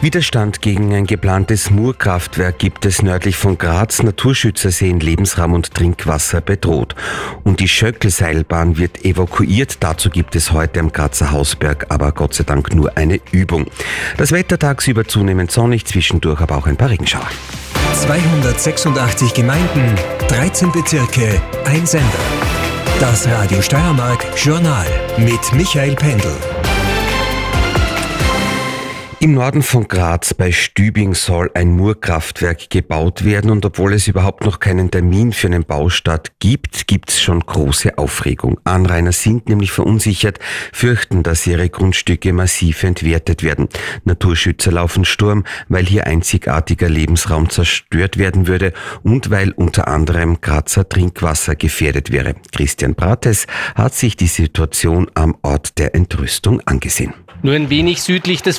Widerstand gegen ein geplantes Murkraftwerk gibt es nördlich von Graz. Naturschützer sehen Lebensraum und Trinkwasser bedroht. Und die Schöckelseilbahn wird evakuiert. Dazu gibt es heute am Grazer Hausberg aber Gott sei Dank nur eine Übung. Das Wetter tagsüber zunehmend sonnig, zwischendurch aber auch ein paar Regenschauer. 286 Gemeinden, 13 Bezirke, ein Sender. Das Radio Steiermark Journal mit Michael Pendel. Im Norden von Graz bei Stübing soll ein Murkraftwerk gebaut werden und obwohl es überhaupt noch keinen Termin für einen Baustart gibt, gibt es schon große Aufregung. Anrainer sind nämlich verunsichert, fürchten, dass ihre Grundstücke massiv entwertet werden. Naturschützer laufen Sturm, weil hier einzigartiger Lebensraum zerstört werden würde und weil unter anderem Grazer Trinkwasser gefährdet wäre. Christian Brates hat sich die Situation am Ort der Entrüstung angesehen. Nur ein wenig südlich des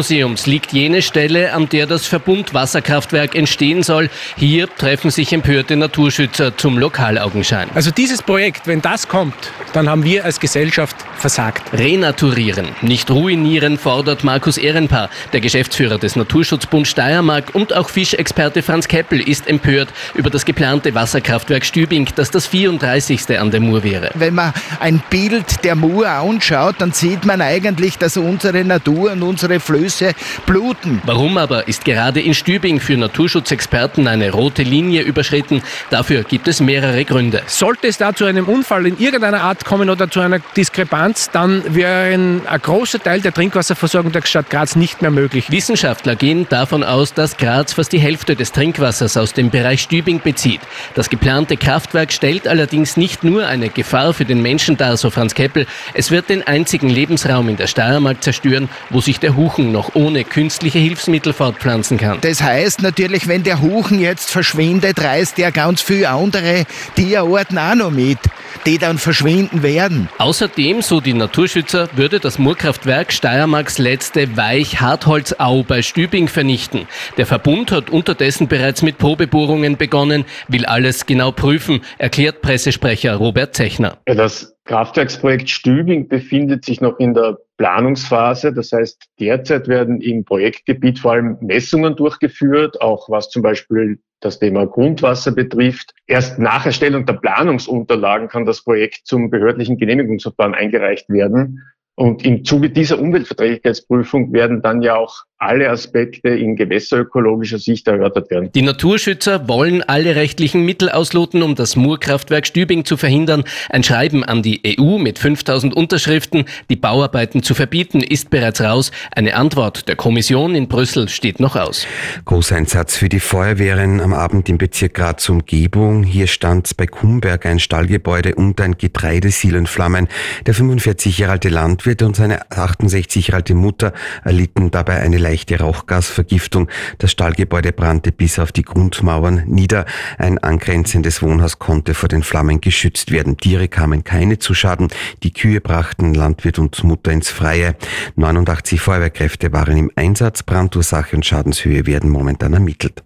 Freilichtmuseums liegt jene Stelle, an der das Verbundwasserkraftwerk entstehen soll. Hier treffen sich empörte Naturschützer zum Lokalaugenschein. Also dieses Projekt, wenn das kommt, dann haben wir als Gesellschaft versagt. Renaturieren, nicht ruinieren, fordert Markus Ehrenpaar. Der Geschäftsführer des Naturschutzbund Steiermark und auch Fischexperte Franz Keppel ist empört über das geplante Wasserkraftwerk Stübing, das das 34. an der Mur wäre. Wenn man ein Bild der Mur anschaut, dann sieht man eigentlich, dass unsere Natur und unsere Flöße bluten. Warum aber ist gerade in Stübing für Naturschutzexperten eine rote Linie überschritten? Dafür gibt es mehrere Gründe. Sollte es da zu einem Unfall in irgendeiner Art kommen oder zu einer Diskrepanz, dann wäre ein, ein großer Teil der Trinkwasserversorgung der Stadt Graz nicht mehr möglich. Wissenschaftler gehen davon aus, dass Graz fast die Hälfte des Trinkwassers aus dem Bereich Stübing bezieht. Das geplante Kraftwerk stellt allerdings nicht nur eine Gefahr für den Menschen dar, so Franz Keppel. Es wird den einzigen Lebensraum in der Steiermark zerstören, wo sich der Huchen noch ohne künstliche Hilfsmittel fortpflanzen kann. Das heißt natürlich, wenn der Huchen jetzt verschwindet, reißt er ganz viele andere Tierarten auch noch mit die dann verschwinden werden. Außerdem, so die Naturschützer, würde das Murkraftwerk Steiermarks letzte Weich-Hartholzau bei Stübing vernichten. Der Verbund hat unterdessen bereits mit Probebohrungen begonnen, will alles genau prüfen, erklärt Pressesprecher Robert Zechner. Das Kraftwerksprojekt Stübing befindet sich noch in der Planungsphase. Das heißt, derzeit werden im Projektgebiet vor allem Messungen durchgeführt, auch was zum Beispiel das Thema Grundwasser betrifft. Erst nach Erstellung der Planungsunterlagen kann das Projekt zum behördlichen Genehmigungsverfahren eingereicht werden. Und im Zuge dieser Umweltverträglichkeitsprüfung werden dann ja auch alle Aspekte in gewässerökologischer Sicht erörtert werden. Die Naturschützer wollen alle rechtlichen Mittel ausloten, um das Murkraftwerk Stübing zu verhindern. Ein Schreiben an die EU mit 5000 Unterschriften, die Bauarbeiten zu verbieten, ist bereits raus. Eine Antwort der Kommission in Brüssel steht noch aus. Großeinsatz für die Feuerwehren am Abend im Bezirk Graz Umgebung. Hier stand bei Kumberg ein Stallgebäude und ein Getreidesiel in Flammen. Der 45 Jahre alte Landwirt und seine 68 Jahre alte Mutter erlitten dabei eine leichte Rauchgasvergiftung. Das Stallgebäude brannte bis auf die Grundmauern nieder. Ein angrenzendes Wohnhaus konnte vor den Flammen geschützt werden. Tiere kamen keine zu Schaden. Die Kühe brachten Landwirt und Mutter ins Freie. 89 Feuerwehrkräfte waren im Einsatz. Brandursache und Schadenshöhe werden momentan ermittelt.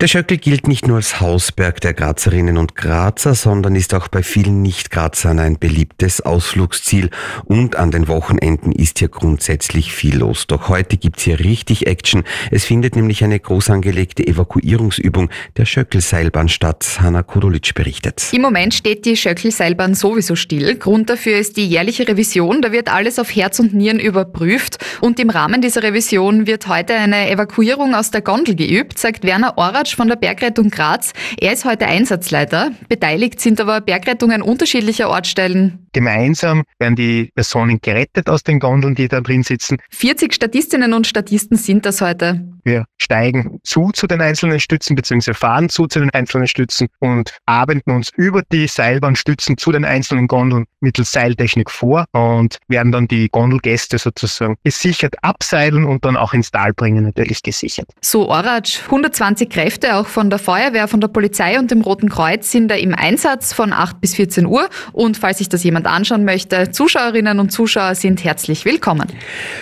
Der Schöckel gilt nicht nur als Hausberg der Grazerinnen und Grazer, sondern ist auch bei vielen Nicht-Grazern ein beliebtes Ausflugsziel und an den Wochenenden ist hier grundsätzlich viel los. Doch heute gibt's hier richtig Action. Es findet nämlich eine groß angelegte Evakuierungsübung der Schöckelseilbahn statt. Hanna Kodolitsch berichtet. Im Moment steht die Schöckelseilbahn sowieso still. Grund dafür ist die jährliche Revision. Da wird alles auf Herz und Nieren überprüft und im Rahmen dieser Revision wird heute eine Evakuierung aus der Gondel geübt, sagt Werner Orat Kovac von der Bergrettung Graz. Er ist heute Einsatzleiter. Beteiligt sind aber Bergrettungen unterschiedlicher Ortsstellen. Gemeinsam werden die Personen gerettet aus den Gondeln, die da drin sitzen. 40 Statistinnen und Statisten sind das heute. Wir steigen zu zu den einzelnen Stützen bzw. fahren zu zu den einzelnen Stützen und arbeiten uns über die Seilbahnstützen zu den einzelnen Gondeln mittels Seiltechnik vor und werden dann die Gondelgäste sozusagen gesichert abseilen und dann auch ins Tal bringen, natürlich gesichert. So Oratsch, 120 Kräfte auch von der Feuerwehr, von der Polizei und dem Roten Kreuz sind da im Einsatz von 8 bis 14 Uhr und falls sich das jemand jemand anschauen möchte, Zuschauerinnen und Zuschauer sind herzlich willkommen.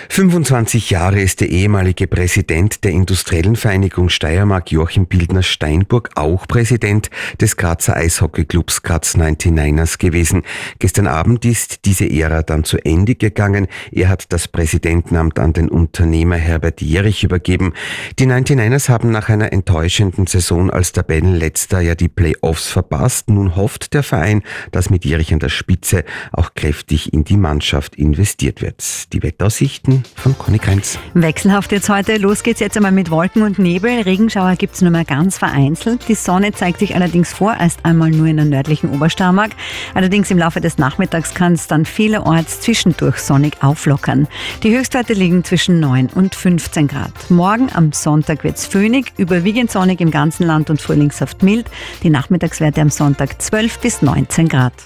25 Jahre ist der ehemalige Präsident der Industriellen Vereinigung Steiermark Joachim Bildner Steinburg auch Präsident des Grazer Eishockeyclubs Graz 99ers gewesen. Gestern Abend ist diese Ära dann zu Ende gegangen. Er hat das Präsidentenamt an den Unternehmer Herbert Jerich übergeben. Die 99ers haben nach einer enttäuschenden Saison als Tabellenletzter ja die Playoffs verpasst. Nun hofft der Verein, dass mit Jerich an der Spitze auch kräftig in die Mannschaft investiert wird. Die Wetteraussichten von Conny Kreinz. Wechselhaft jetzt heute. Los geht's jetzt einmal mit Wolken und Nebel. Regenschauer gibt's nur mehr ganz vereinzelt. Die Sonne zeigt sich allerdings vorerst einmal nur in der nördlichen Obersteiermark. Allerdings im Laufe des Nachmittags kann es dann vielerorts zwischendurch sonnig auflockern. Die Höchstwerte liegen zwischen 9 und 15 Grad. Morgen am Sonntag wird's föhnig, überwiegend sonnig im ganzen Land und frühlingshaft mild. Die Nachmittagswerte am Sonntag 12 bis 19 Grad.